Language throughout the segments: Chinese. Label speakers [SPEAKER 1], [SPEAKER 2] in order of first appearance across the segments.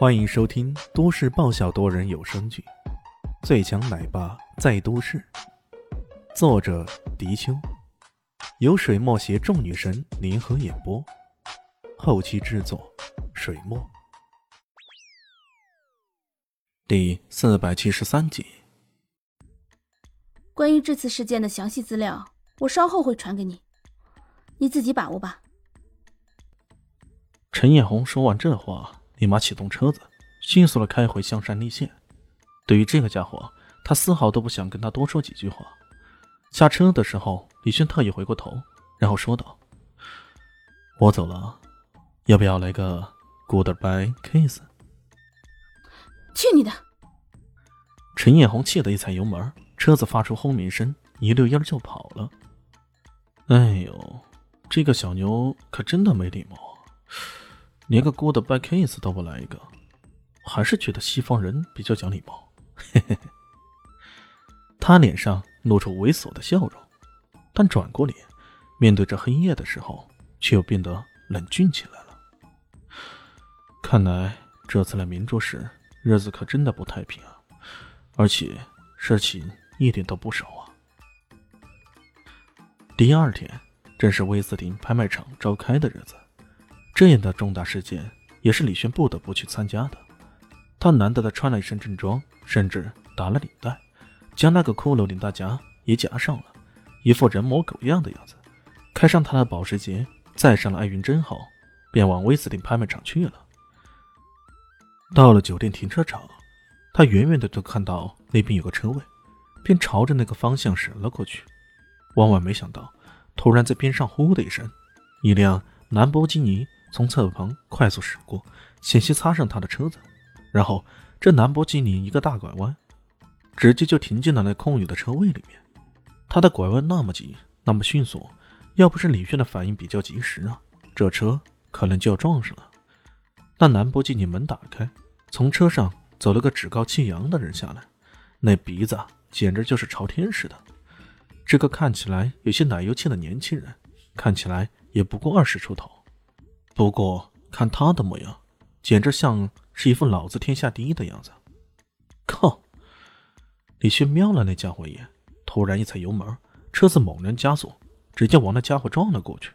[SPEAKER 1] 欢迎收听都市爆笑多人有声剧《最强奶爸在都市》，作者：迪秋，由水墨携众女神联合演播，后期制作：水墨。第四百七十三集。
[SPEAKER 2] 关于这次事件的详细资料，我稍后会传给你，你自己把握吧。
[SPEAKER 1] 陈艳红说完这话。立马启动车子，迅速的开回香山立县。对于这个家伙，他丝毫都不想跟他多说几句话。下车的时候，李轩特意回过头，然后说道：“我走了，要不要来个 goodbye kiss？”
[SPEAKER 2] 去你的！
[SPEAKER 1] 陈艳红气得一踩油门，车子发出轰鸣声，一溜烟就跑了。哎呦，这个小牛可真的没礼貌。连个 goodbye kiss 都不来一个，还是觉得西方人比较讲礼貌。嘿嘿嘿，他脸上露出猥琐的笑容，但转过脸，面对着黑夜的时候，却又变得冷峻起来了。看来这次来明珠时，日子可真的不太平啊，而且事情一点都不少啊。第二天，正是威斯汀拍卖场召开的日子。这样的重大事件也是李轩不得不去参加的。他难得的穿了一身正装，甚至打了领带，将那个骷髅领带夹也夹上了，一副人模狗样的样子。开上他的保时捷，载上了艾云珍后，便往威斯汀拍卖场去了。到了酒店停车场，他远远的就看到那边有个车位，便朝着那个方向驶了过去。万万没想到，突然在边上呼的一声，一辆兰博基尼。从侧旁快速驶过，险些擦上他的车子，然后这兰博基尼一个大拐弯，直接就停进了那空余的车位里面。他的拐弯那么急，那么迅速，要不是李炫的反应比较及时啊，这车可能就要撞上了。那兰博基尼门打开，从车上走了个趾高气扬的人下来，那鼻子简直就是朝天似的。这个看起来有些奶油气的年轻人，看起来也不过二十出头。不过看他的模样，简直像是一副老子天下第一的样子。靠！李轩瞄了那家伙一眼，突然一踩油门，车子猛然加速，直接往那家伙撞了过去。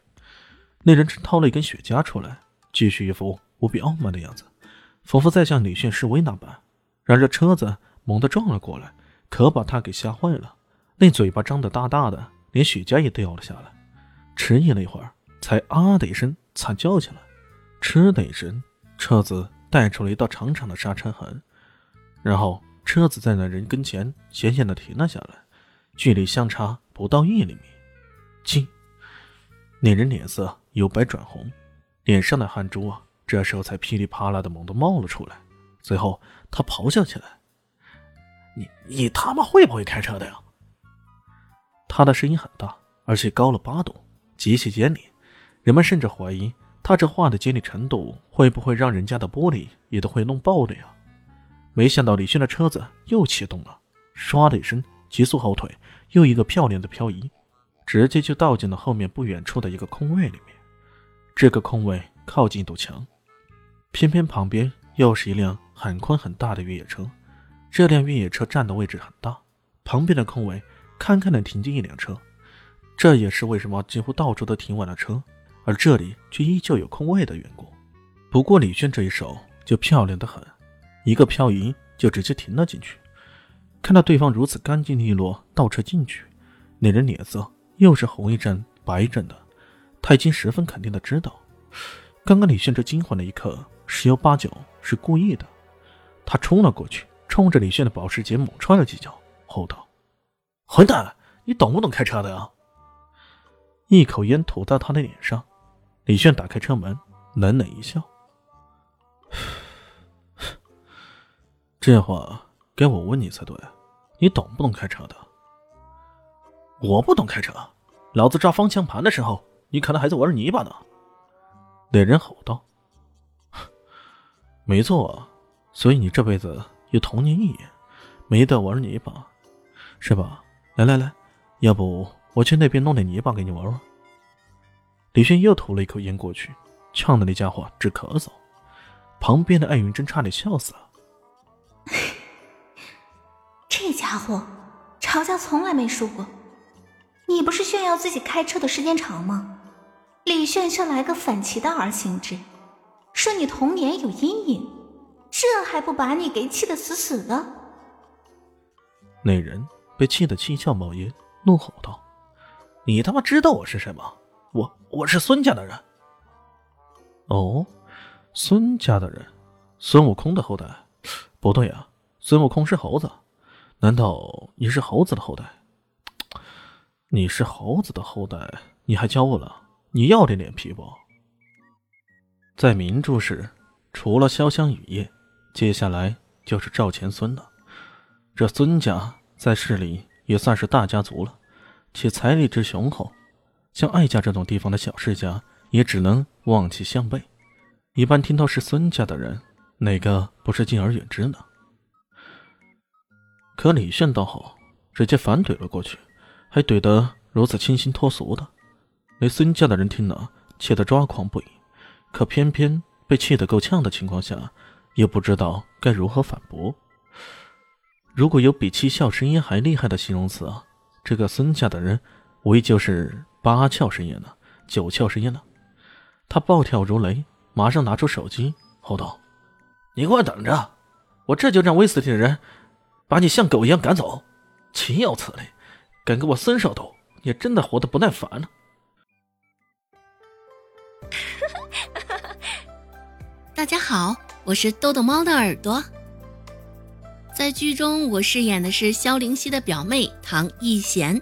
[SPEAKER 1] 那人正掏了一根雪茄出来，继续一副无比傲慢的样子，仿佛在向李迅示威那般。然而车子猛地撞了过来，可把他给吓坏了。那嘴巴张得大大的，连雪茄也掉了下来。迟疑了一会儿，才啊的一声。惨叫起来，嗤的一声，车子带出了一道长长的刹车痕，然后车子在那人跟前险险的停了下来，距离相差不到一厘米。静，那人脸色由白转红，脸上的汗珠啊，这时候才噼里啪啦的猛地冒了出来。随后他咆哮起来：“你你他妈会不会开车的呀？”他的声音很大，而且高了八度，极其尖利。人们甚至怀疑他这话的尖利程度会不会让人家的玻璃也都会弄爆的呀？没想到李轩的车子又启动了，唰的一声，急速后退，又一个漂亮的漂移，直接就倒进了后面不远处的一个空位里面。这个空位靠近一堵墙，偏偏旁边又是一辆很宽很大的越野车。这辆越野车站的位置很大，旁边的空位堪堪能停进一辆车。这也是为什么几乎到处都停满了车。而这里却依旧有空位的缘故。不过李炫这一手就漂亮的很，一个漂移就直接停了进去。看到对方如此干净利落倒车进去，那人脸色又是红一阵白一阵的。他已经十分肯定的知道，刚刚李炫这惊慌的一刻十有八九是故意的。他冲了过去，冲着李炫的保时捷猛踹了几脚，吼道：“混蛋，你懂不懂开车的呀？”一口烟吐到他的脸上。李炫打开车门，冷冷一笑：“这话该我问你才对，你懂不懂开车的？”“我不懂开车，老子抓方向盘的时候，你可能还在玩泥巴呢。”那人吼道。“没错，所以你这辈子有童年阴影，没得玩泥巴，是吧？来来来，要不我去那边弄点泥巴给你玩玩。”李轩又吐了一口烟过去，呛得那家伙直咳嗽。旁边的艾云真差点笑死了。
[SPEAKER 3] 这家伙吵架从来没输过。你不是炫耀自己开车的时间长吗？李炫却来个反其道而行之，说你童年有阴影，这还不把你给气得死死的？
[SPEAKER 1] 那人被气得七窍冒烟，怒吼道：“你他妈知道我是谁吗？我我是孙家的人。”哦，孙家的人，孙悟空的后代？不对啊，孙悟空是猴子，难道你是猴子的后代？你是猴子的后代，你还教我了？你要点脸皮不？在明珠市，除了潇湘雨夜，接下来就是赵钱孙了。这孙家在市里也算是大家族了，且财力之雄厚，像艾家这种地方的小世家也只能望其项背。一般听到是孙家的人，哪个不是敬而远之呢？可李炫倒好，直接反怼了过去。还怼得如此清新脱俗的，那孙家的人听了，气得抓狂不已。可偏偏被气得够呛的情况下，也不知道该如何反驳。如果有比七笑声音还厉害的形容词啊，这个孙家的人无疑就是八窍生烟呢，九窍生烟呢。他暴跳如雷，马上拿出手机，吼道：“你给我等着，我这就让威斯汀的人把你像狗一样赶走，岂有此理！”敢跟我孙少斗，你真的活得不耐烦了。
[SPEAKER 4] 大家好，我是豆豆猫的耳朵。在剧中，我饰演的是萧灵溪的表妹唐艺贤。